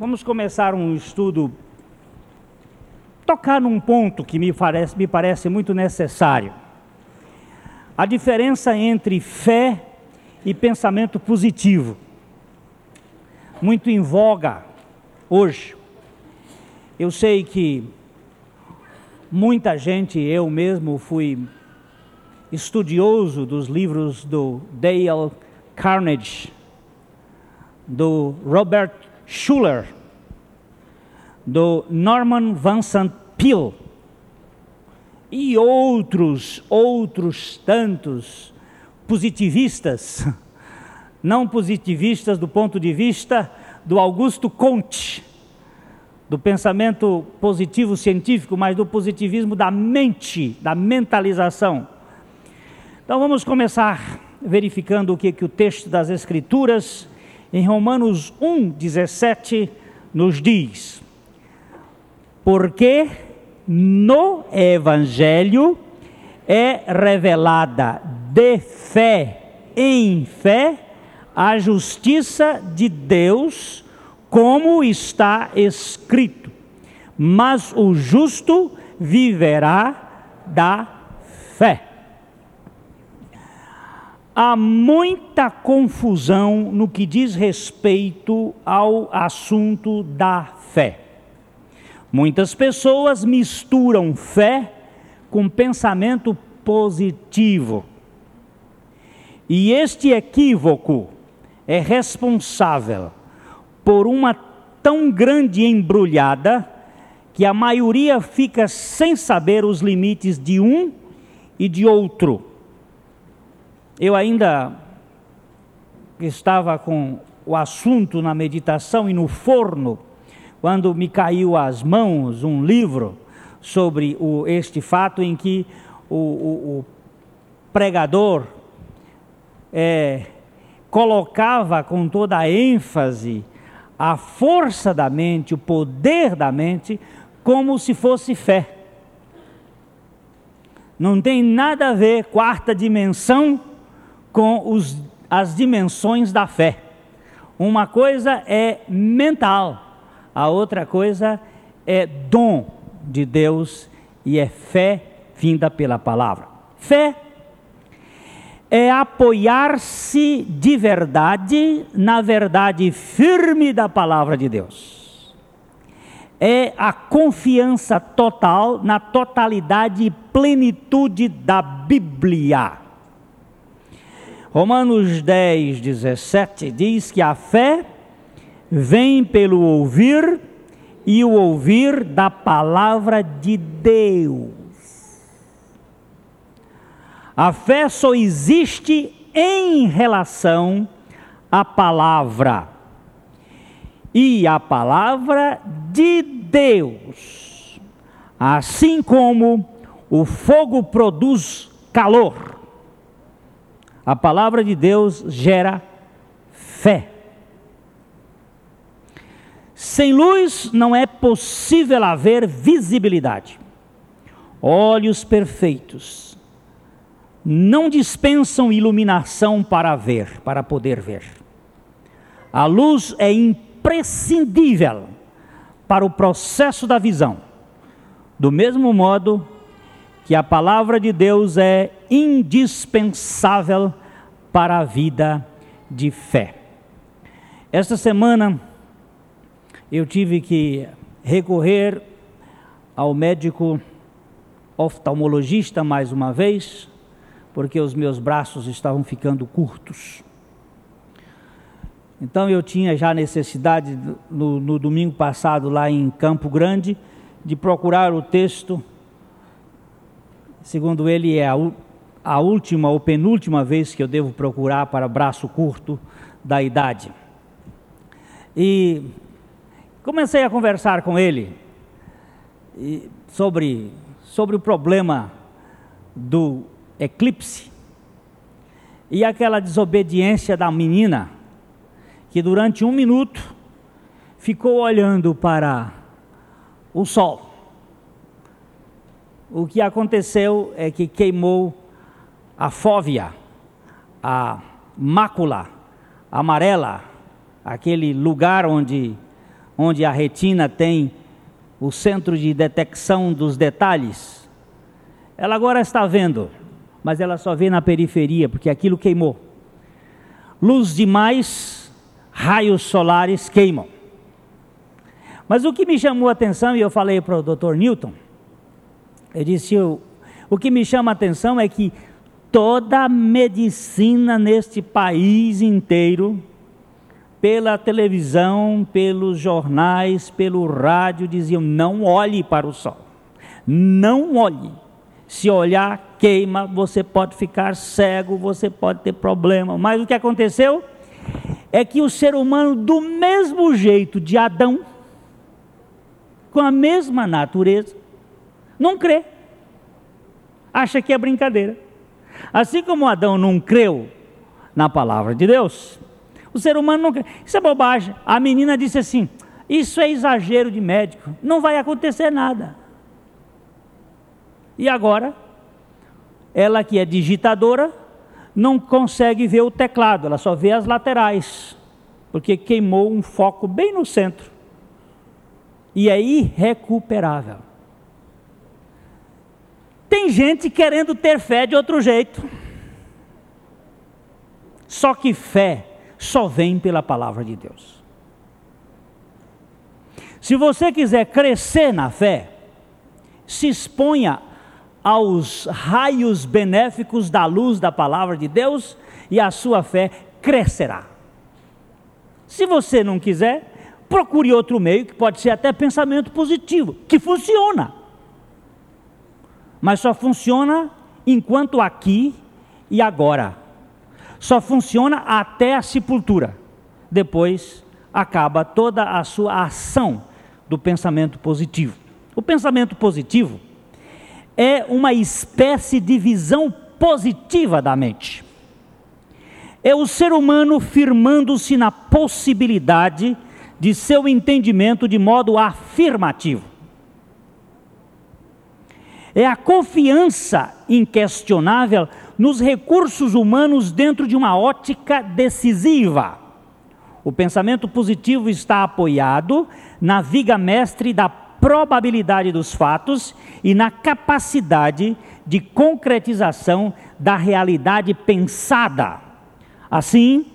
Vamos começar um estudo, tocar num ponto que me parece, me parece muito necessário. A diferença entre fé e pensamento positivo. Muito em voga hoje. Eu sei que muita gente, eu mesmo fui estudioso dos livros do Dale Carnegie, do Robert Schuller, do Norman Vincent Peale e outros, outros tantos positivistas, não positivistas do ponto de vista do Augusto Comte, do pensamento positivo científico, mas do positivismo da mente, da mentalização. Então vamos começar verificando o que, que o texto das Escrituras em Romanos 1, 17, nos diz: Porque no Evangelho é revelada de fé em fé a justiça de Deus, como está escrito: Mas o justo viverá da fé há muita confusão no que diz respeito ao assunto da fé. Muitas pessoas misturam fé com pensamento positivo. E este equívoco é responsável por uma tão grande embrulhada que a maioria fica sem saber os limites de um e de outro eu ainda estava com o assunto na meditação e no forno, quando me caiu às mãos um livro sobre o, este fato em que o, o, o pregador é, colocava com toda a ênfase a força da mente, o poder da mente, como se fosse fé. Não tem nada a ver quarta dimensão com os, as dimensões da fé. Uma coisa é mental, a outra coisa é dom de Deus e é fé vinda pela palavra. Fé é apoiar-se de verdade na verdade firme da palavra de Deus. É a confiança total na totalidade e plenitude da Bíblia. Romanos 10, 17 diz que a fé vem pelo ouvir e o ouvir da palavra de Deus. A fé só existe em relação à palavra. E a palavra de Deus. Assim como o fogo produz calor a palavra de Deus gera fé. Sem luz não é possível haver visibilidade. Olhos perfeitos não dispensam iluminação para ver, para poder ver. A luz é imprescindível para o processo da visão. Do mesmo modo que a palavra de Deus é indispensável para a vida de fé. Esta semana eu tive que recorrer ao médico oftalmologista mais uma vez, porque os meus braços estavam ficando curtos. Então eu tinha já necessidade, no, no domingo passado, lá em Campo Grande, de procurar o texto Segundo ele, é a, a última ou penúltima vez que eu devo procurar para braço curto da idade. E comecei a conversar com ele sobre, sobre o problema do eclipse e aquela desobediência da menina que durante um minuto ficou olhando para o sol o que aconteceu é que queimou a fóvea, a mácula amarela, aquele lugar onde, onde a retina tem o centro de detecção dos detalhes. Ela agora está vendo, mas ela só vê na periferia, porque aquilo queimou. Luz demais, raios solares queimam. Mas o que me chamou a atenção, e eu falei para o Dr. Newton, eu disse: o, o que me chama a atenção é que toda a medicina neste país inteiro, pela televisão, pelos jornais, pelo rádio, diziam: não olhe para o sol, não olhe. Se olhar, queima, você pode ficar cego, você pode ter problema. Mas o que aconteceu é que o ser humano, do mesmo jeito de Adão, com a mesma natureza, não crê. Acha que é brincadeira. Assim como Adão não creu na palavra de Deus, o ser humano não crê. Isso é bobagem. A menina disse assim: Isso é exagero de médico, não vai acontecer nada. E agora, ela que é digitadora, não consegue ver o teclado, ela só vê as laterais, porque queimou um foco bem no centro. E é irrecuperável. Tem gente querendo ter fé de outro jeito. Só que fé só vem pela palavra de Deus. Se você quiser crescer na fé, se exponha aos raios benéficos da luz da palavra de Deus e a sua fé crescerá. Se você não quiser, procure outro meio, que pode ser até pensamento positivo, que funciona mas só funciona enquanto aqui e agora. Só funciona até a sepultura. Depois acaba toda a sua ação do pensamento positivo. O pensamento positivo é uma espécie de visão positiva da mente. É o ser humano firmando-se na possibilidade de seu entendimento de modo afirmativo é a confiança inquestionável nos recursos humanos dentro de uma ótica decisiva. O pensamento positivo está apoiado na viga mestre da probabilidade dos fatos e na capacidade de concretização da realidade pensada. Assim,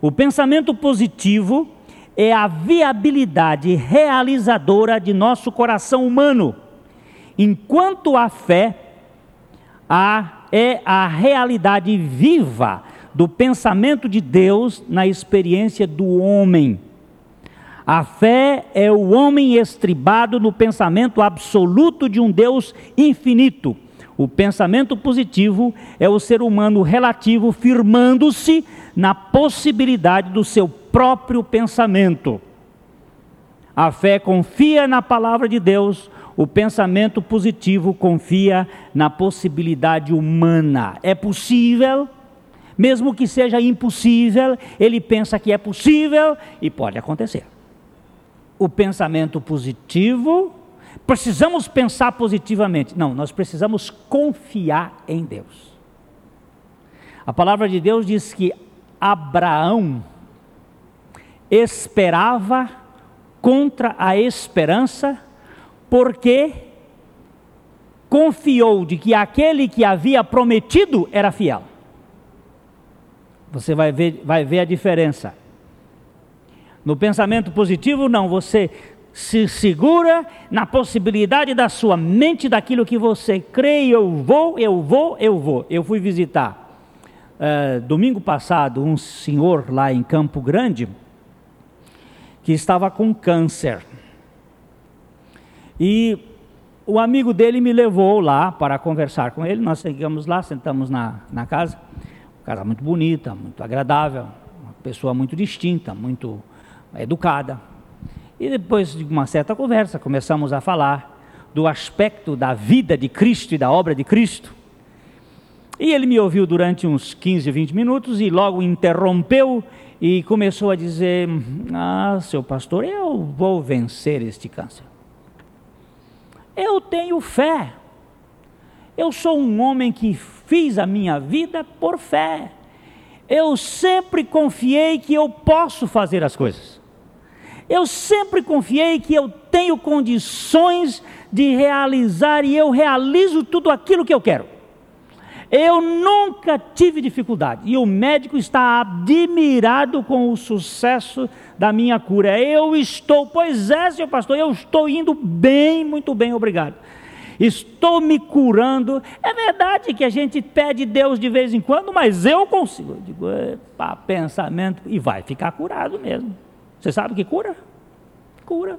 o pensamento positivo é a viabilidade realizadora de nosso coração humano enquanto a fé a, é a realidade viva do pensamento de Deus na experiência do homem. A fé é o homem estribado no pensamento absoluto de um Deus infinito. O pensamento positivo é o ser humano relativo firmando-se na possibilidade do seu próprio pensamento. A fé confia na palavra de Deus, o pensamento positivo confia na possibilidade humana. É possível, mesmo que seja impossível, ele pensa que é possível e pode acontecer. O pensamento positivo, precisamos pensar positivamente. Não, nós precisamos confiar em Deus. A palavra de Deus diz que Abraão esperava contra a esperança porque confiou de que aquele que havia prometido era fiel. Você vai ver, vai ver a diferença. No pensamento positivo, não, você se segura na possibilidade da sua mente, daquilo que você crê, eu vou, eu vou, eu vou. Eu fui visitar uh, domingo passado um senhor lá em Campo Grande que estava com câncer. E o amigo dele me levou lá para conversar com ele. Nós chegamos lá, sentamos na, na casa. Casa muito bonita, muito agradável, uma pessoa muito distinta, muito educada. E depois de uma certa conversa, começamos a falar do aspecto da vida de Cristo e da obra de Cristo. E ele me ouviu durante uns 15, 20 minutos e logo interrompeu e começou a dizer: Ah, seu pastor, eu vou vencer este câncer. Eu tenho fé. Eu sou um homem que fiz a minha vida por fé. Eu sempre confiei que eu posso fazer as coisas. Eu sempre confiei que eu tenho condições de realizar e eu realizo tudo aquilo que eu quero. Eu nunca tive dificuldade e o médico está admirado com o sucesso da minha cura. Eu estou, pois é, senhor pastor, eu estou indo bem, muito bem, obrigado. Estou me curando. É verdade que a gente pede Deus de vez em quando, mas eu consigo. Eu digo, epa, pensamento, e vai ficar curado mesmo. Você sabe que cura? Cura.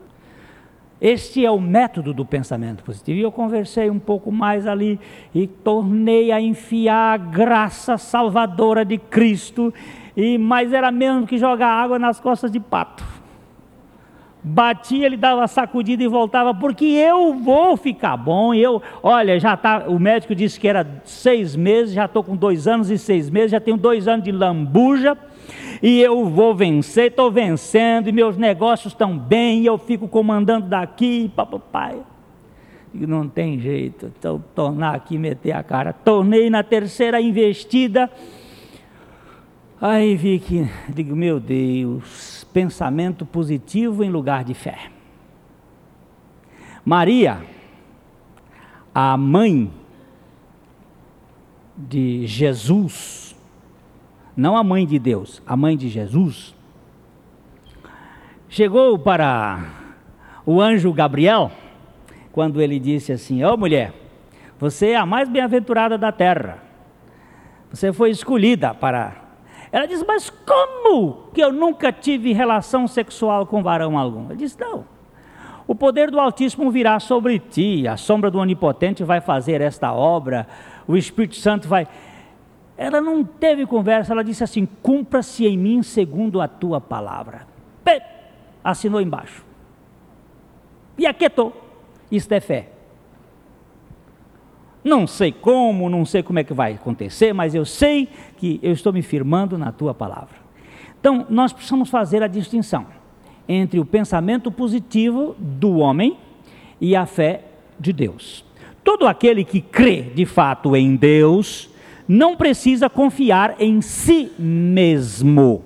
Este é o método do pensamento positivo. E eu conversei um pouco mais ali e tornei a enfiar a graça salvadora de Cristo. E mais era mesmo que jogar água nas costas de pato. Batia, ele dava sacudida e voltava, porque eu vou ficar bom. Eu, olha, já tá. O médico disse que era seis meses, já estou com dois anos e seis meses, já tenho dois anos de lambuja e eu vou vencer, estou vencendo, e meus negócios estão bem, e eu fico comandando daqui, papai. E não tem jeito, então tornar aqui, meter a cara. Tornei na terceira investida. Aí vi que, digo, meu Deus, pensamento positivo em lugar de fé. Maria, a mãe de Jesus, não a mãe de Deus, a mãe de Jesus, chegou para o anjo Gabriel, quando ele disse assim: Ó oh, mulher, você é a mais bem-aventurada da terra, você foi escolhida para. Ela disse: Mas como que eu nunca tive relação sexual com varão algum? Ele disse: Não. O poder do Altíssimo virá sobre ti, a sombra do Onipotente vai fazer esta obra, o Espírito Santo vai. Ela não teve conversa, ela disse assim: cumpra-se em mim segundo a tua palavra. Pê, assinou embaixo. E aquietou. Isto é fé. Não sei como, não sei como é que vai acontecer, mas eu sei que eu estou me firmando na tua palavra. Então, nós precisamos fazer a distinção entre o pensamento positivo do homem e a fé de Deus. Todo aquele que crê de fato em Deus, não precisa confiar em si mesmo.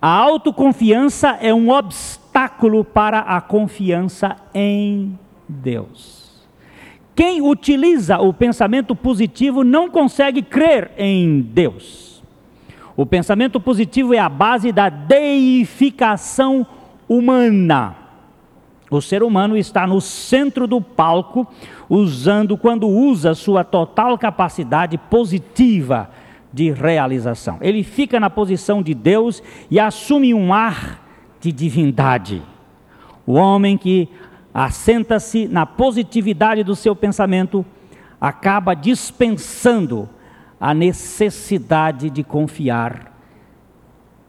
A autoconfiança é um obstáculo para a confiança em Deus. Quem utiliza o pensamento positivo não consegue crer em Deus. O pensamento positivo é a base da deificação humana. O ser humano está no centro do palco, usando, quando usa sua total capacidade positiva de realização. Ele fica na posição de Deus e assume um ar de divindade. O homem que assenta-se na positividade do seu pensamento acaba dispensando a necessidade de confiar,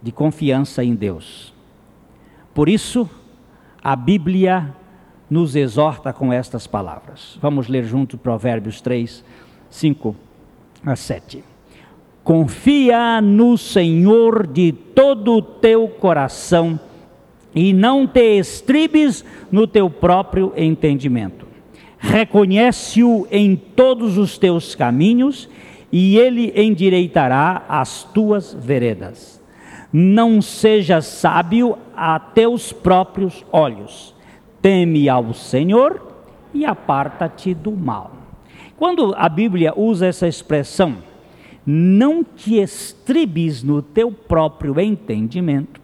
de confiança em Deus. Por isso, a Bíblia nos exorta com estas palavras. Vamos ler junto Provérbios 3, 5 a 7. Confia no Senhor de todo o teu coração e não te estribes no teu próprio entendimento. Reconhece-o em todos os teus caminhos e ele endireitará as tuas veredas não seja sábio a teus próprios olhos. Teme ao Senhor e aparta-te do mal. Quando a Bíblia usa essa expressão, não te estribes no teu próprio entendimento,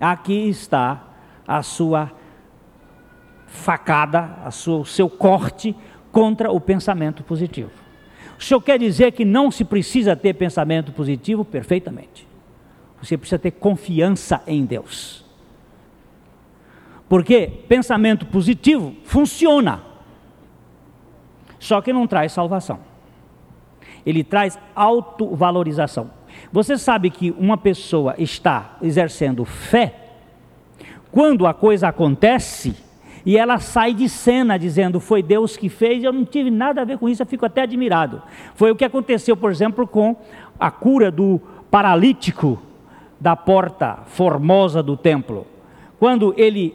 aqui está a sua facada, a sua, o seu corte contra o pensamento positivo. O senhor quer dizer que não se precisa ter pensamento positivo? Perfeitamente. Você precisa ter confiança em Deus. Porque pensamento positivo funciona, só que não traz salvação. Ele traz autovalorização. Você sabe que uma pessoa está exercendo fé quando a coisa acontece e ela sai de cena dizendo: Foi Deus que fez, eu não tive nada a ver com isso, eu fico até admirado. Foi o que aconteceu, por exemplo, com a cura do paralítico da porta formosa do templo. Quando ele,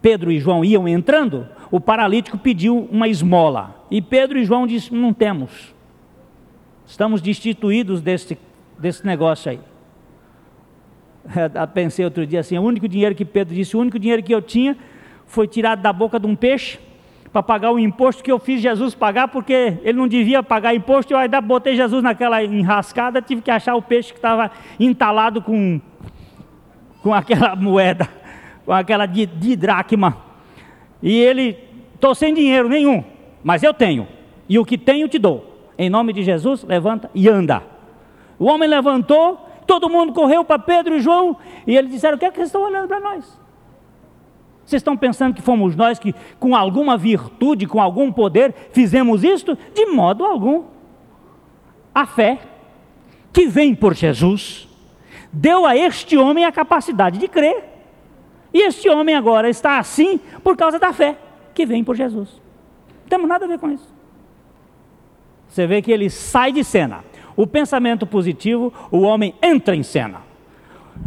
Pedro e João iam entrando, o paralítico pediu uma esmola. E Pedro e João disseram: Não temos. Estamos destituídos desse, desse negócio aí. Pensei outro dia assim: o único dinheiro que Pedro disse, o único dinheiro que eu tinha foi tirado da boca de um peixe para pagar o imposto que eu fiz Jesus pagar, porque ele não devia pagar imposto. Eu ainda botei Jesus naquela enrascada, tive que achar o peixe que estava entalado com, com aquela moeda, com aquela de, de dracma. E ele, estou sem dinheiro nenhum, mas eu tenho, e o que tenho te dou. Em nome de Jesus, levanta e anda. O homem levantou, todo mundo correu para Pedro e João, e eles disseram: O que é que vocês estão olhando para nós? Vocês estão pensando que fomos nós que, com alguma virtude, com algum poder, fizemos isto? De modo algum. A fé, que vem por Jesus, deu a este homem a capacidade de crer. E este homem agora está assim por causa da fé, que vem por Jesus. Não temos nada a ver com isso. Você vê que ele sai de cena. O pensamento positivo, o homem entra em cena.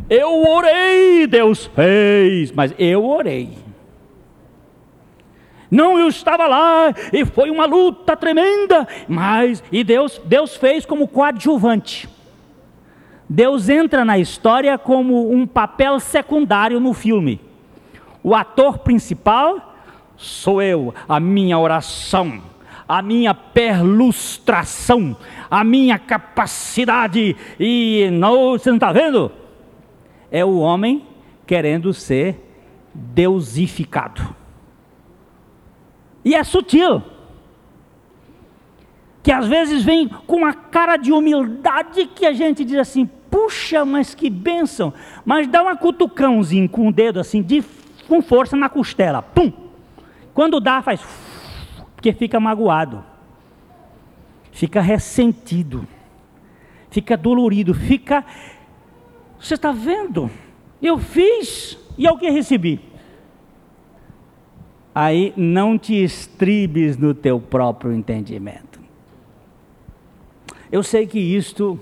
Eu orei, Deus fez, mas eu orei. Não eu estava lá e foi uma luta tremenda, mas e Deus, Deus fez como coadjuvante. Deus entra na história como um papel secundário no filme. O ator principal sou eu, a minha oração, a minha perlustração, a minha capacidade e não, você não está vendo? É o homem querendo ser deusificado. E é sutil. Que às vezes vem com uma cara de humildade que a gente diz assim: puxa, mas que bênção. Mas dá uma cutucãozinho com o dedo assim, de, com força na costela. Pum! Quando dá, faz. Porque fica magoado. Fica ressentido. Fica dolorido. Fica você está vendo? Eu fiz e é o que recebi. Aí não te estribes no teu próprio entendimento. Eu sei que isto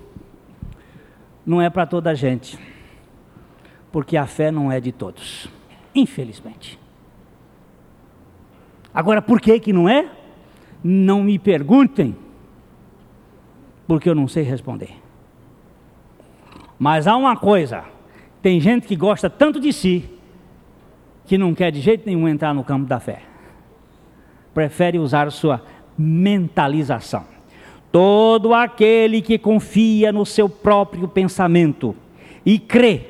não é para toda a gente, porque a fé não é de todos, infelizmente. Agora, por que que não é? Não me perguntem, porque eu não sei responder. Mas há uma coisa: tem gente que gosta tanto de si, que não quer de jeito nenhum entrar no campo da fé. Prefere usar sua mentalização. Todo aquele que confia no seu próprio pensamento e crê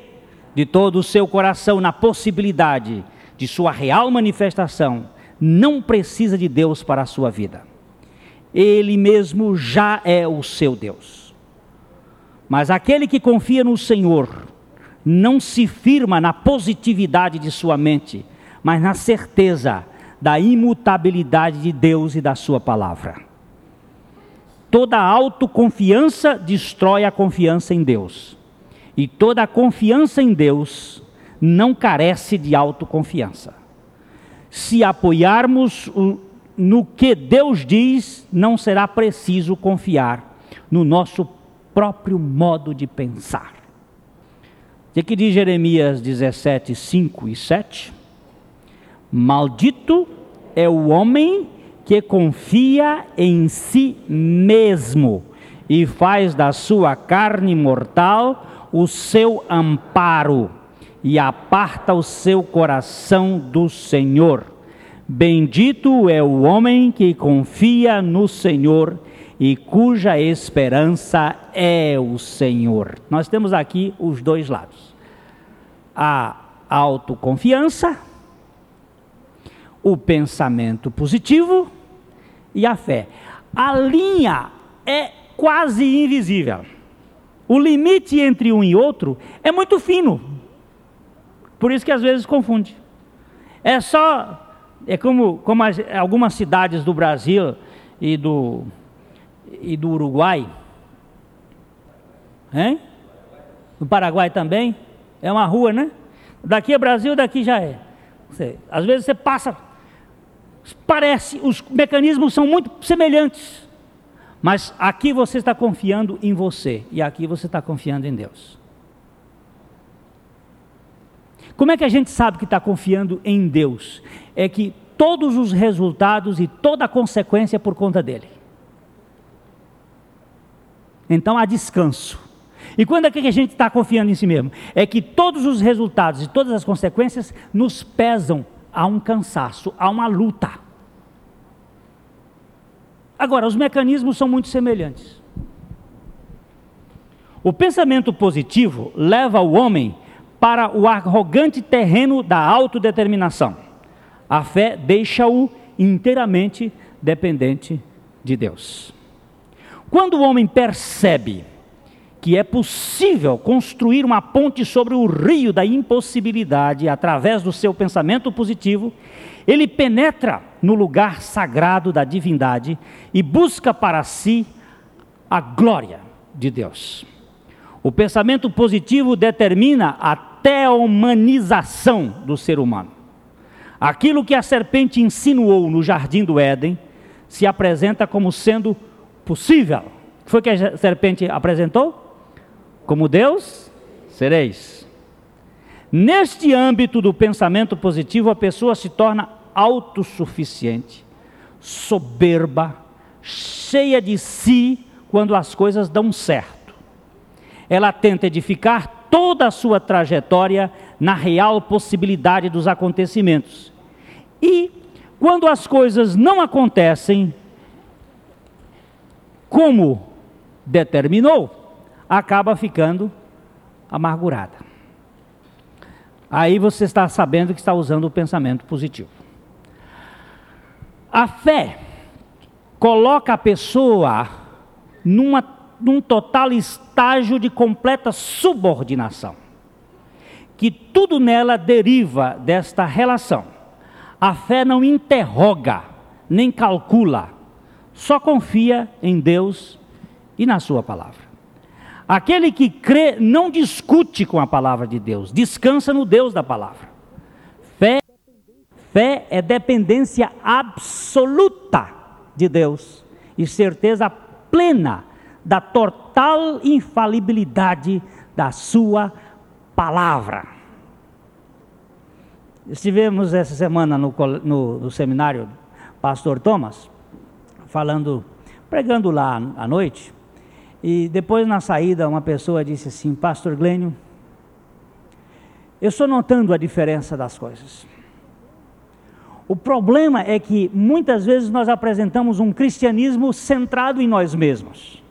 de todo o seu coração na possibilidade de sua real manifestação, não precisa de Deus para a sua vida. Ele mesmo já é o seu Deus. Mas aquele que confia no Senhor não se firma na positividade de sua mente, mas na certeza da imutabilidade de Deus e da Sua palavra. Toda autoconfiança destrói a confiança em Deus, e toda confiança em Deus não carece de autoconfiança. Se apoiarmos no que Deus diz, não será preciso confiar no nosso próprio modo de pensar. O que diz Jeremias 17, 5 e 7? Maldito é o homem que confia em si mesmo e faz da sua carne mortal o seu amparo e aparta o seu coração do Senhor. Bendito é o homem que confia no Senhor e cuja esperança é o Senhor. Nós temos aqui os dois lados: a autoconfiança, o pensamento positivo e a fé. A linha é quase invisível. O limite entre um e outro é muito fino. Por isso que às vezes confunde. É só é como, como as, algumas cidades do Brasil e do e do Uruguai. Hein? Do Paraguai também. É uma rua, né? Daqui é Brasil, daqui já é. Você, às vezes você passa, parece, os mecanismos são muito semelhantes. Mas aqui você está confiando em você e aqui você está confiando em Deus. Como é que a gente sabe que está confiando em Deus? É que todos os resultados e toda a consequência é por conta dele. Então há descanso. E quando é que a gente está confiando em si mesmo? É que todos os resultados e todas as consequências nos pesam a um cansaço, a uma luta. Agora, os mecanismos são muito semelhantes. O pensamento positivo leva o homem para o arrogante terreno da autodeterminação. A fé deixa-o inteiramente dependente de Deus. Quando o homem percebe que é possível construir uma ponte sobre o rio da impossibilidade através do seu pensamento positivo, ele penetra no lugar sagrado da divindade e busca para si a glória de Deus. O pensamento positivo determina a teomanização do ser humano. Aquilo que a serpente insinuou no jardim do Éden se apresenta como sendo possível. O foi que a serpente apresentou? Como Deus sereis. Neste âmbito do pensamento positivo, a pessoa se torna autossuficiente, soberba, cheia de si quando as coisas dão certo. Ela tenta edificar toda a sua trajetória na real possibilidade dos acontecimentos. E quando as coisas não acontecem como determinou, acaba ficando amargurada. Aí você está sabendo que está usando o pensamento positivo. A fé coloca a pessoa numa, num total estágio de completa subordinação. Que tudo nela deriva desta relação. A fé não interroga, nem calcula, só confia em Deus e na Sua palavra. Aquele que crê não discute com a palavra de Deus, descansa no Deus da palavra. Fé, fé é dependência absoluta de Deus e certeza plena da total infalibilidade da sua palavra. Estivemos essa semana no, no, no seminário Pastor Thomas, falando, pregando lá à noite, e depois na saída uma pessoa disse assim: Pastor Glênio, eu estou notando a diferença das coisas. O problema é que muitas vezes nós apresentamos um cristianismo centrado em nós mesmos,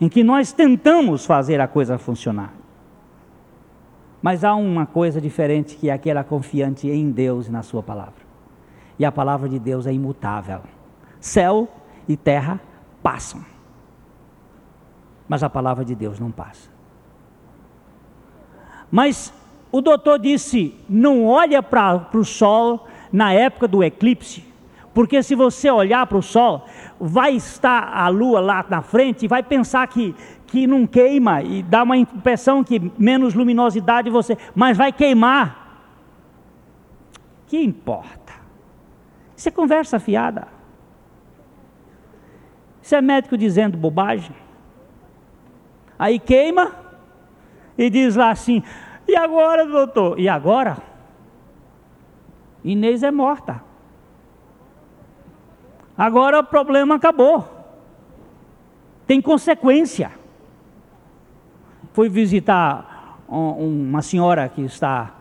em que nós tentamos fazer a coisa funcionar. Mas há uma coisa diferente que é aquela confiante em Deus e na Sua palavra. E a palavra de Deus é imutável. Céu e terra passam mas a palavra de Deus não passa. Mas o doutor disse: não olha para o sol na época do eclipse, porque se você olhar para o sol, vai estar a lua lá na frente e vai pensar que, que não queima e dá uma impressão que menos luminosidade você, mas vai queimar. Que importa? Isso é conversa fiada. Isso é médico dizendo bobagem. Aí queima e diz lá assim: e agora, doutor? E agora? Inês é morta. Agora o problema acabou. Tem consequência. Fui visitar uma senhora que está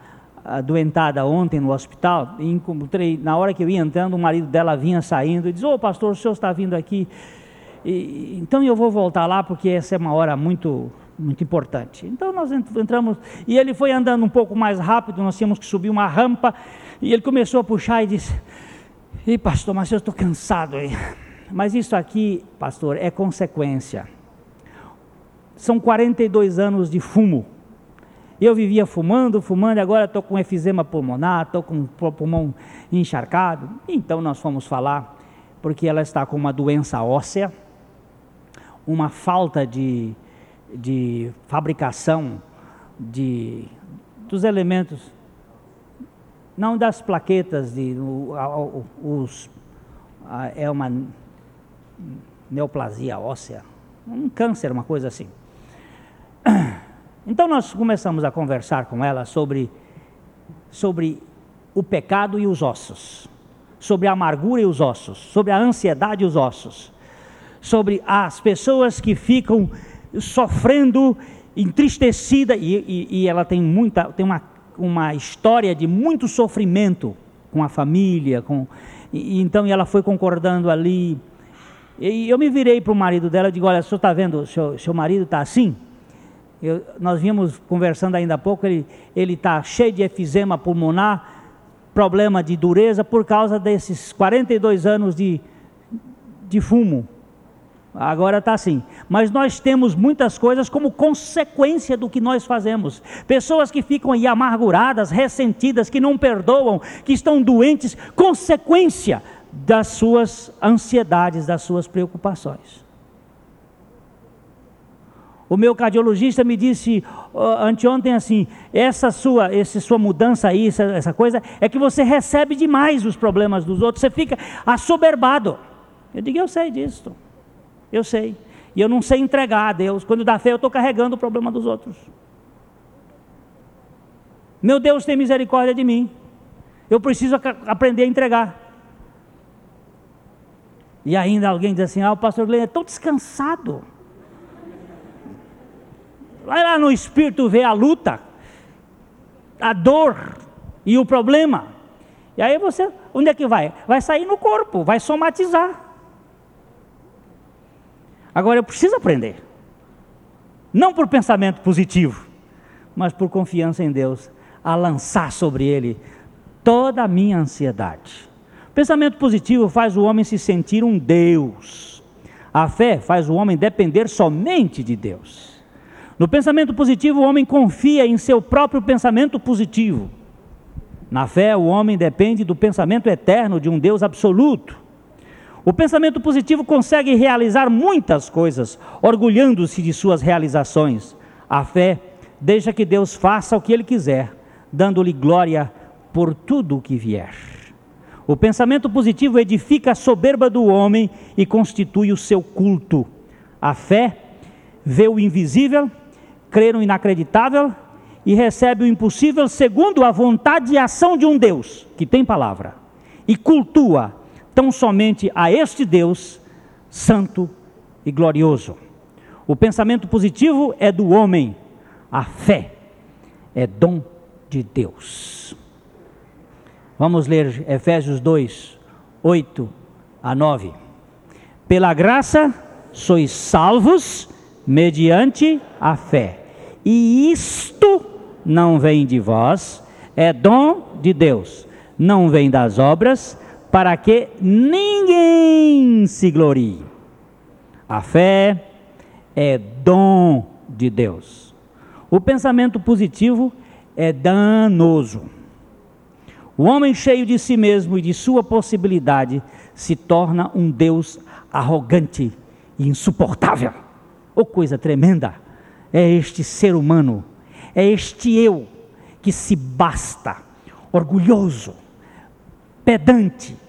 adoentada ontem no hospital encontrei, na hora que eu ia entrando, o marido dela vinha saindo e diz: Ô oh, pastor, o senhor está vindo aqui e, então eu vou voltar lá porque essa é uma hora muito muito importante. Então nós entramos e ele foi andando um pouco mais rápido, nós tínhamos que subir uma rampa e ele começou a puxar e disse: "E pastor, mas eu estou cansado aí". Mas isso aqui, pastor, é consequência. São 42 anos de fumo. Eu vivia fumando, fumando, agora estou com efizema pulmonar, estou com o pulmão encharcado. Então nós fomos falar, porque ela está com uma doença óssea uma falta de, de fabricação de, dos elementos, não das plaquetas, de, os, é uma neoplasia óssea, um câncer, uma coisa assim. Então nós começamos a conversar com ela sobre, sobre o pecado e os ossos, sobre a amargura e os ossos, sobre a ansiedade e os ossos sobre as pessoas que ficam sofrendo, entristecida, e, e, e ela tem muita, tem uma, uma história de muito sofrimento com a família, com, e, então ela foi concordando ali. E eu me virei para o marido dela e digo, olha, o senhor está vendo, seu, seu marido está assim? Eu, nós vimos conversando ainda há pouco, ele está cheio de efizema pulmonar, problema de dureza por causa desses 42 anos de, de fumo. Agora está assim. Mas nós temos muitas coisas como consequência do que nós fazemos. Pessoas que ficam aí amarguradas, ressentidas, que não perdoam, que estão doentes, consequência das suas ansiedades, das suas preocupações. O meu cardiologista me disse uh, anteontem assim: essa sua, essa sua mudança aí, essa, essa coisa, é que você recebe demais os problemas dos outros, você fica assoberbado. Eu digo, eu sei disso. Eu sei. E eu não sei entregar a Deus. Quando dá fé, eu estou carregando o problema dos outros. Meu Deus tem misericórdia de mim. Eu preciso aprender a entregar. E ainda alguém diz assim: Ah, o pastor Glenn é tão descansado. Vai lá no espírito ver a luta, a dor e o problema. E aí você, onde é que vai? Vai sair no corpo, vai somatizar. Agora eu preciso aprender. Não por pensamento positivo, mas por confiança em Deus, a lançar sobre Ele toda a minha ansiedade. Pensamento positivo faz o homem se sentir um Deus. A fé faz o homem depender somente de Deus. No pensamento positivo, o homem confia em seu próprio pensamento positivo. Na fé, o homem depende do pensamento eterno de um Deus absoluto. O pensamento positivo consegue realizar muitas coisas, orgulhando-se de suas realizações. A fé deixa que Deus faça o que Ele quiser, dando-lhe glória por tudo o que vier. O pensamento positivo edifica a soberba do homem e constitui o seu culto. A fé vê o invisível, crê no inacreditável e recebe o impossível segundo a vontade e ação de um Deus que tem palavra e cultua tão somente a este Deus santo e glorioso. O pensamento positivo é do homem, a fé é dom de Deus. Vamos ler Efésios 2, 8 a 9. Pela graça sois salvos mediante a fé. E isto não vem de vós, é dom de Deus. Não vem das obras, para que ninguém se glorie. A fé é dom de Deus. O pensamento positivo é danoso. O homem cheio de si mesmo e de sua possibilidade se torna um Deus arrogante e insuportável. Oh, coisa tremenda! É este ser humano, é este eu que se basta, orgulhoso, pedante,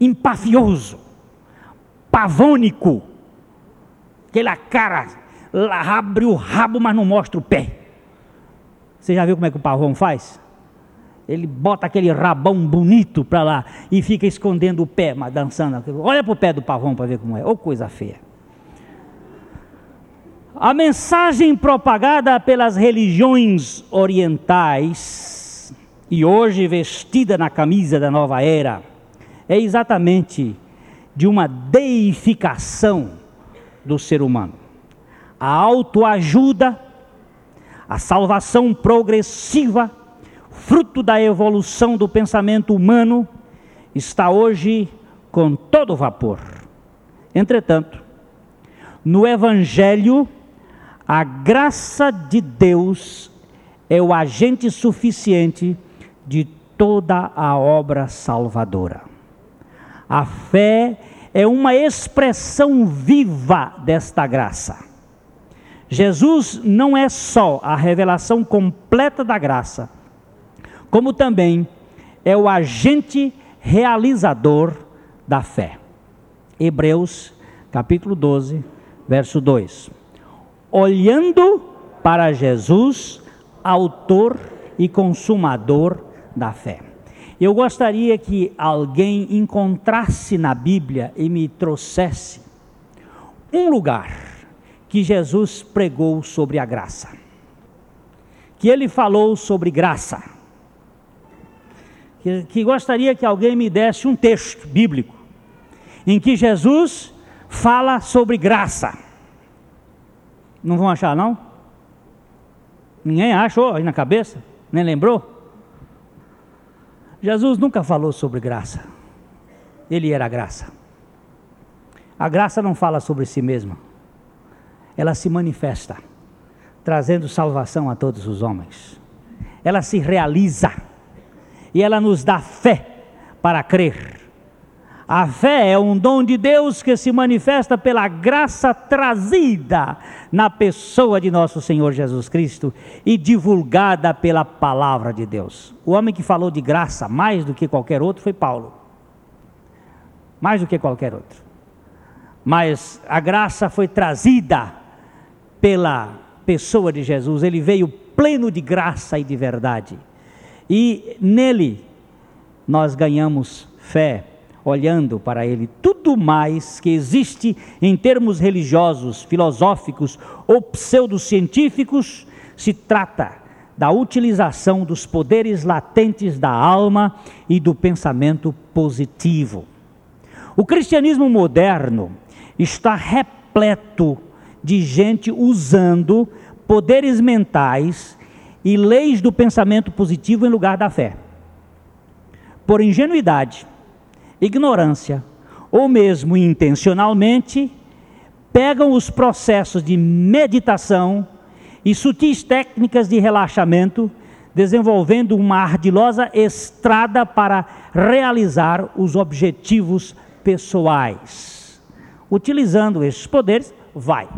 empafioso, pavônico, aquela cara, abre o rabo, mas não mostra o pé. Você já viu como é que o pavão faz? Ele bota aquele rabão bonito para lá e fica escondendo o pé, mas dançando. Olha para o pé do pavão para ver como é. Ou oh, coisa feia. A mensagem propagada pelas religiões orientais e hoje vestida na camisa da nova era é exatamente de uma deificação do ser humano. A autoajuda, a salvação progressiva, fruto da evolução do pensamento humano, está hoje com todo vapor. Entretanto, no Evangelho, a graça de Deus é o agente suficiente de toda a obra salvadora. A fé é uma expressão viva desta graça. Jesus não é só a revelação completa da graça, como também é o agente realizador da fé. Hebreus, capítulo 12, verso 2. Olhando para Jesus, autor e consumador da fé. Eu gostaria que alguém encontrasse na Bíblia e me trouxesse um lugar que Jesus pregou sobre a graça. Que ele falou sobre graça. Que, que gostaria que alguém me desse um texto bíblico em que Jesus fala sobre graça. Não vão achar, não? Ninguém achou aí na cabeça? Nem lembrou? Jesus nunca falou sobre graça. Ele era graça. A graça não fala sobre si mesma. Ela se manifesta, trazendo salvação a todos os homens. Ela se realiza e ela nos dá fé para crer. A fé é um dom de Deus que se manifesta pela graça trazida na pessoa de nosso Senhor Jesus Cristo e divulgada pela palavra de Deus. O homem que falou de graça mais do que qualquer outro foi Paulo. Mais do que qualquer outro. Mas a graça foi trazida pela pessoa de Jesus, ele veio pleno de graça e de verdade. E nele nós ganhamos fé olhando para Ele. Tudo mais que existe em termos religiosos, filosóficos ou pseudocientíficos se trata da utilização dos poderes latentes da alma e do pensamento positivo. O cristianismo moderno está repleto de gente usando poderes mentais e leis do pensamento positivo em lugar da fé. Por ingenuidade, ignorância ou mesmo intencionalmente, pegam os processos de meditação e sutis técnicas de relaxamento, desenvolvendo uma ardilosa estrada para realizar os objetivos pessoais. Utilizando esses poderes, vai.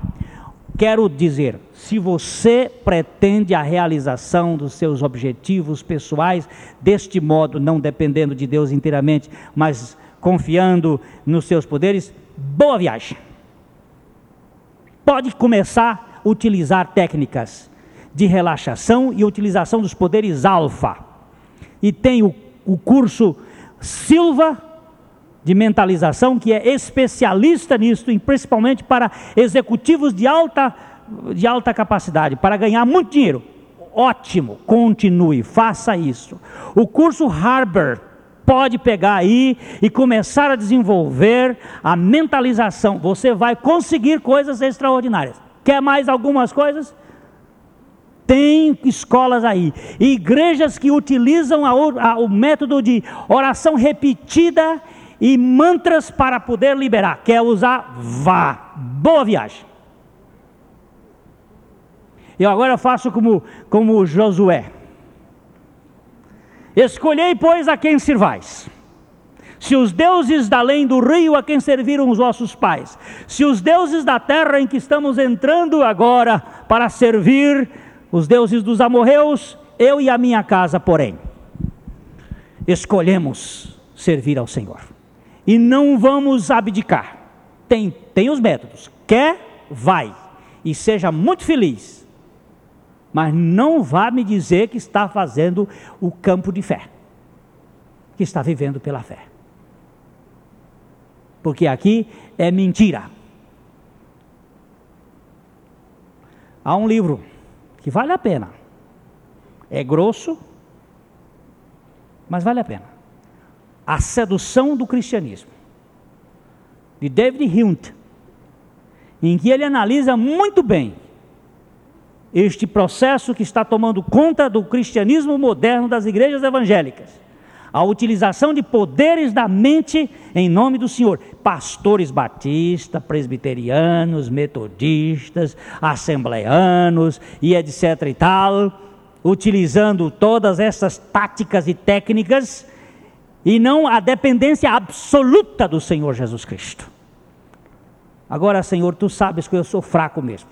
Quero dizer, se você pretende a realização dos seus objetivos pessoais, deste modo, não dependendo de Deus inteiramente, mas confiando nos seus poderes, boa viagem. Pode começar a utilizar técnicas de relaxação e utilização dos poderes alfa. E tem o, o curso Silva de mentalização, que é especialista nisso, principalmente para executivos de alta, de alta capacidade, para ganhar muito dinheiro. Ótimo, continue, faça isso. O curso Harvard pode pegar aí e começar a desenvolver a mentalização. Você vai conseguir coisas extraordinárias. Quer mais algumas coisas? Tem escolas aí, igrejas que utilizam a, a, o método de oração repetida e mantras para poder liberar. Quer usar? Vá. Boa viagem. Eu agora faço como, como Josué. Escolhei, pois, a quem servais. Se os deuses da além do rio a quem serviram os vossos pais, se os deuses da terra em que estamos entrando agora para servir, os deuses dos amorreus, eu e a minha casa, porém, escolhemos servir ao Senhor e não vamos abdicar. Tem, tem os métodos. Quer, vai. E seja muito feliz. Mas não vá me dizer que está fazendo o campo de fé. Que está vivendo pela fé. Porque aqui é mentira. Há um livro que vale a pena. É grosso, mas vale a pena. A Sedução do Cristianismo, de David Hunt, em que ele analisa muito bem este processo que está tomando conta do cristianismo moderno das igrejas evangélicas. A utilização de poderes da mente em nome do Senhor. Pastores batistas, presbiterianos, metodistas, assembleanos e etc e tal, utilizando todas essas táticas e técnicas e não a dependência absoluta do Senhor Jesus Cristo. Agora, Senhor, tu sabes que eu sou fraco mesmo,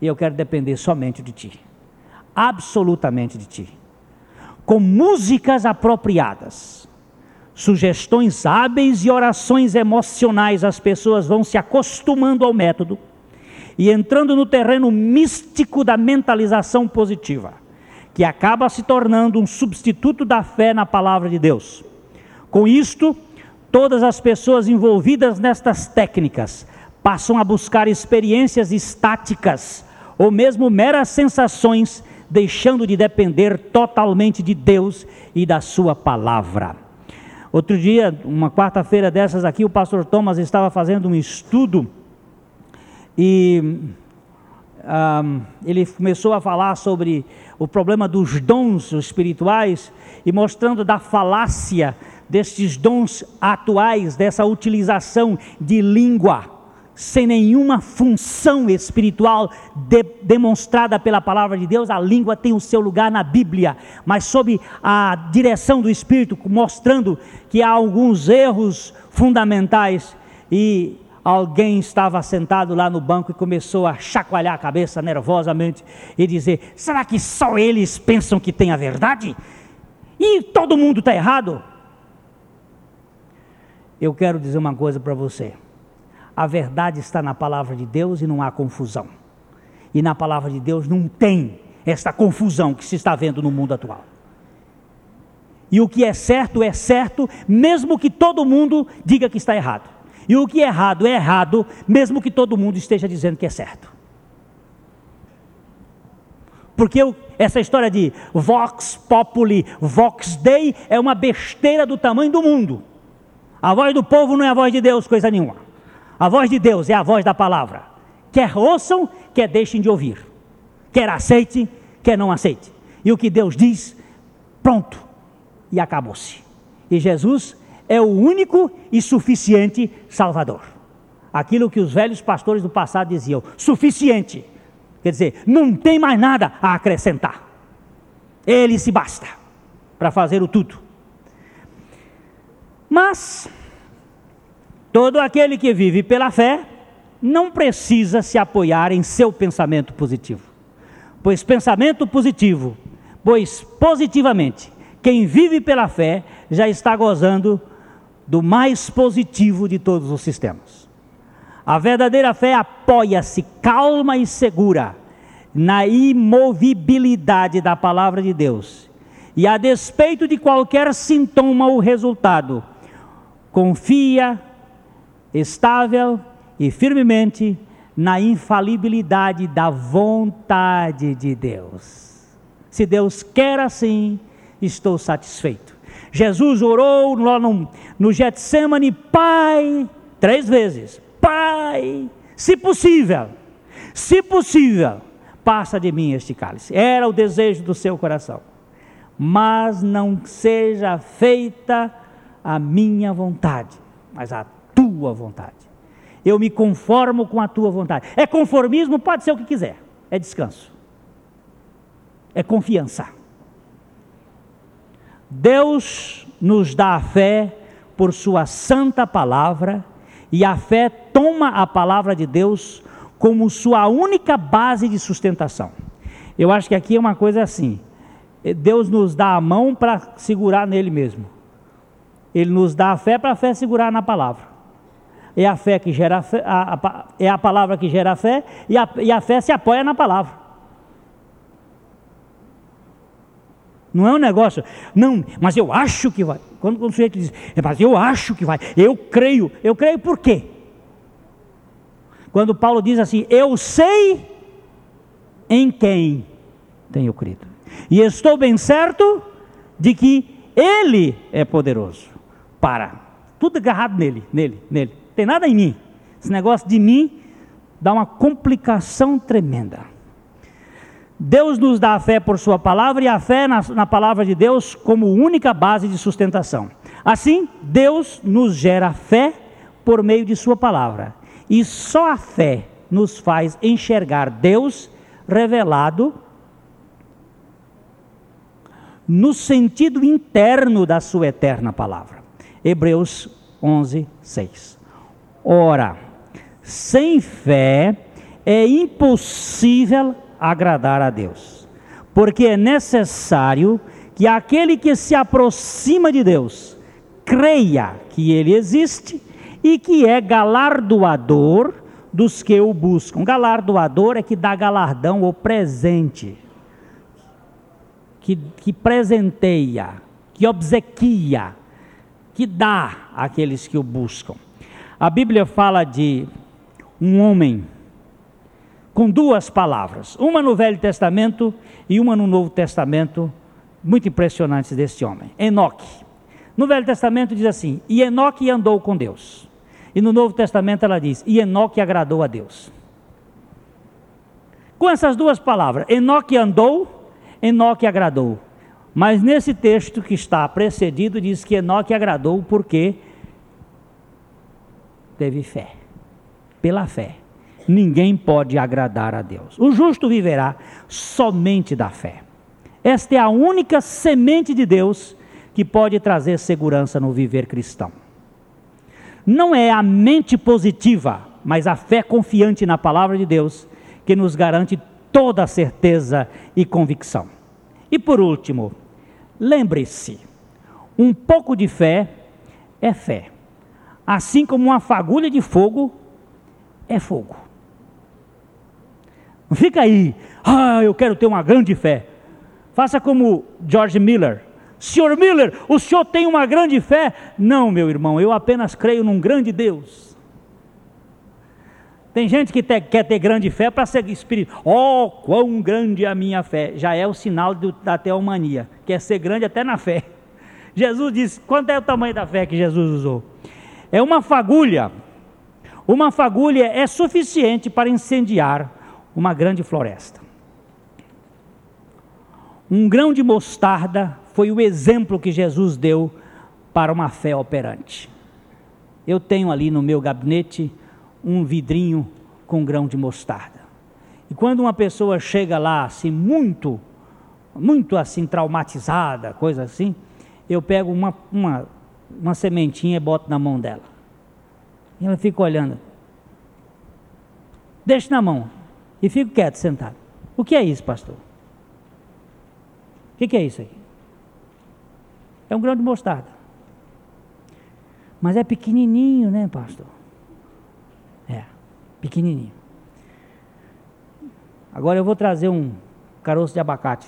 e eu quero depender somente de ti, absolutamente de ti, com músicas apropriadas, sugestões hábeis e orações emocionais, as pessoas vão se acostumando ao método e entrando no terreno místico da mentalização positiva, que acaba se tornando um substituto da fé na palavra de Deus. Com isto, todas as pessoas envolvidas nestas técnicas passam a buscar experiências estáticas ou mesmo meras sensações, deixando de depender totalmente de Deus e da Sua palavra. Outro dia, uma quarta-feira dessas aqui, o pastor Thomas estava fazendo um estudo e um, ele começou a falar sobre o problema dos dons espirituais e mostrando da falácia destes dons atuais, dessa utilização de língua sem nenhuma função espiritual de, demonstrada pela palavra de Deus, a língua tem o seu lugar na Bíblia, mas sob a direção do Espírito, mostrando que há alguns erros fundamentais e alguém estava sentado lá no banco e começou a chacoalhar a cabeça nervosamente e dizer: será que só eles pensam que tem a verdade? E todo mundo está errado? Eu quero dizer uma coisa para você a verdade está na palavra de Deus e não há confusão. E na palavra de Deus não tem esta confusão que se está vendo no mundo atual. E o que é certo é certo, mesmo que todo mundo diga que está errado. E o que é errado é errado, mesmo que todo mundo esteja dizendo que é certo. Porque eu, essa história de Vox Populi, Vox Dei é uma besteira do tamanho do mundo. A voz do povo não é a voz de Deus, coisa nenhuma. A voz de Deus é a voz da palavra. Quer ouçam, quer deixem de ouvir. Quer aceite, quer não aceite. E o que Deus diz, pronto, e acabou-se. E Jesus é o único e suficiente Salvador. Aquilo que os velhos pastores do passado diziam, suficiente. Quer dizer, não tem mais nada a acrescentar. Ele se basta para fazer o tudo. Mas Todo aquele que vive pela fé não precisa se apoiar em seu pensamento positivo. Pois pensamento positivo, pois positivamente, quem vive pela fé já está gozando do mais positivo de todos os sistemas. A verdadeira fé apoia-se calma e segura na imovibilidade da palavra de Deus. E a despeito de qualquer sintoma ou resultado, confia estável e firmemente na infalibilidade da vontade de Deus. Se Deus quer assim, estou satisfeito. Jesus orou lá no, no Getsemane, Pai, três vezes, Pai, se possível, se possível, passa de mim este cálice. Era o desejo do seu coração. Mas não seja feita a minha vontade, mas a tua vontade. Eu me conformo com a tua vontade. É conformismo, pode ser o que quiser. É descanso. É confiança. Deus nos dá a fé por Sua santa palavra, e a fé toma a palavra de Deus como sua única base de sustentação. Eu acho que aqui é uma coisa assim: Deus nos dá a mão para segurar nele mesmo, Ele nos dá a fé para a fé segurar na palavra é a fé que gera fé, a, a, é a palavra que gera a fé, e a, e a fé se apoia na palavra. Não é um negócio, não, mas eu acho que vai. Quando, quando o sujeito diz, é, mas eu acho que vai, eu creio, eu creio por quê? Quando Paulo diz assim, eu sei em quem tenho crido, e estou bem certo de que Ele é poderoso para, tudo agarrado nele, nele, nele tem nada em mim. Esse negócio de mim dá uma complicação tremenda. Deus nos dá a fé por Sua palavra e a fé na, na, palavra de Deus como única base de sustentação. Assim, Deus nos gera fé por meio de Sua palavra. E só a fé nos faz enxergar Deus revelado no sentido interno da Sua eterna palavra. Hebreus 11, 6. Ora, sem fé é impossível agradar a Deus, porque é necessário que aquele que se aproxima de Deus creia que Ele existe e que é galardoador dos que o buscam. Galardoador é que dá galardão ou presente, que, que presenteia, que obsequia, que dá àqueles que o buscam. A Bíblia fala de um homem com duas palavras, uma no Velho Testamento e uma no Novo Testamento, muito impressionantes desse homem, Enoque. No Velho Testamento diz assim: E Enoque andou com Deus. E no Novo Testamento ela diz: E Enoque agradou a Deus. Com essas duas palavras, Enoque andou, Enoque agradou. Mas nesse texto que está precedido, diz que Enoque agradou porque teve fé. Pela fé ninguém pode agradar a Deus. O justo viverá somente da fé. Esta é a única semente de Deus que pode trazer segurança no viver cristão. Não é a mente positiva, mas a fé confiante na palavra de Deus que nos garante toda a certeza e convicção. E por último, lembre-se: um pouco de fé é fé, assim como uma fagulha de fogo é fogo. Não fica aí, ah, eu quero ter uma grande fé. Faça como George Miller. Senhor Miller, o senhor tem uma grande fé? Não, meu irmão, eu apenas creio num grande Deus. Tem gente que te, quer ter grande fé para ser espírito. Oh, quão grande é a minha fé! Já é o sinal do, da teomania. Quer ser grande até na fé. Jesus disse: quanto é o tamanho da fé que Jesus usou? É uma fagulha. Uma fagulha é suficiente para incendiar uma grande floresta. Um grão de mostarda foi o exemplo que Jesus deu para uma fé operante. Eu tenho ali no meu gabinete um vidrinho com grão de mostarda. E quando uma pessoa chega lá assim muito, muito assim traumatizada, coisa assim, eu pego uma, uma, uma sementinha e boto na mão dela. E ela fica olhando. Deixa na mão e fico quieto, sentado. O que é isso, pastor? O que, que é isso aí? É um grão de mostarda. Mas é pequenininho, né, pastor? É, pequenininho. Agora eu vou trazer um caroço de abacate,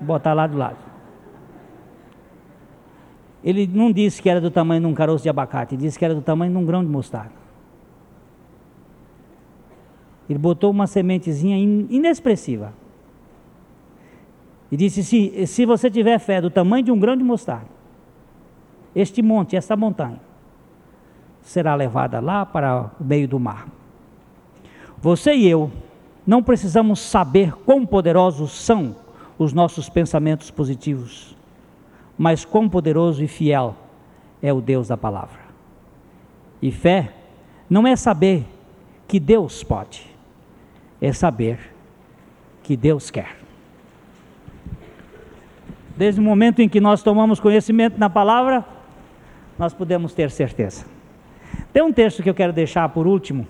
botar lá do lado. Ele não disse que era do tamanho de um caroço de abacate, ele disse que era do tamanho de um grão de mostarda. Ele botou uma sementezinha inexpressiva. E disse: se, se você tiver fé do tamanho de um grão de mostarda, este monte, esta montanha, será levada lá para o meio do mar. Você e eu não precisamos saber quão poderosos são os nossos pensamentos positivos, mas quão poderoso e fiel é o Deus da palavra. E fé não é saber que Deus pode, é saber que Deus quer. Desde o momento em que nós tomamos conhecimento na palavra, nós podemos ter certeza. Tem um texto que eu quero deixar por último.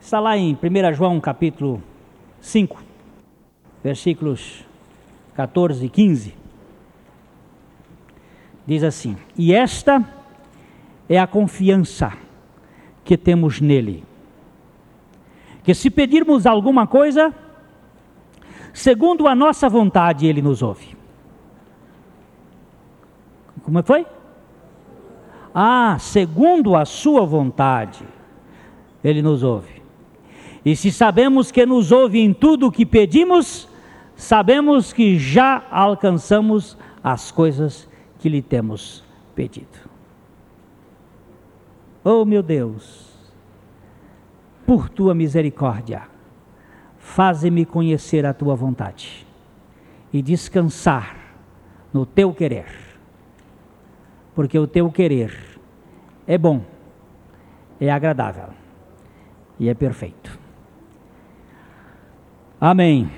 Está lá em 1 João capítulo 5, versículos 14 e 15. Diz assim: E esta é a confiança que temos nele que se pedirmos alguma coisa, segundo a nossa vontade, Ele nos ouve. Como foi? Ah, segundo a Sua vontade, Ele nos ouve. E se sabemos que nos ouve em tudo o que pedimos, sabemos que já alcançamos as coisas que lhe temos pedido. Oh meu Deus, por tua misericórdia, faze-me conhecer a tua vontade e descansar no teu querer, porque o teu querer é bom, é agradável e é perfeito. Amém.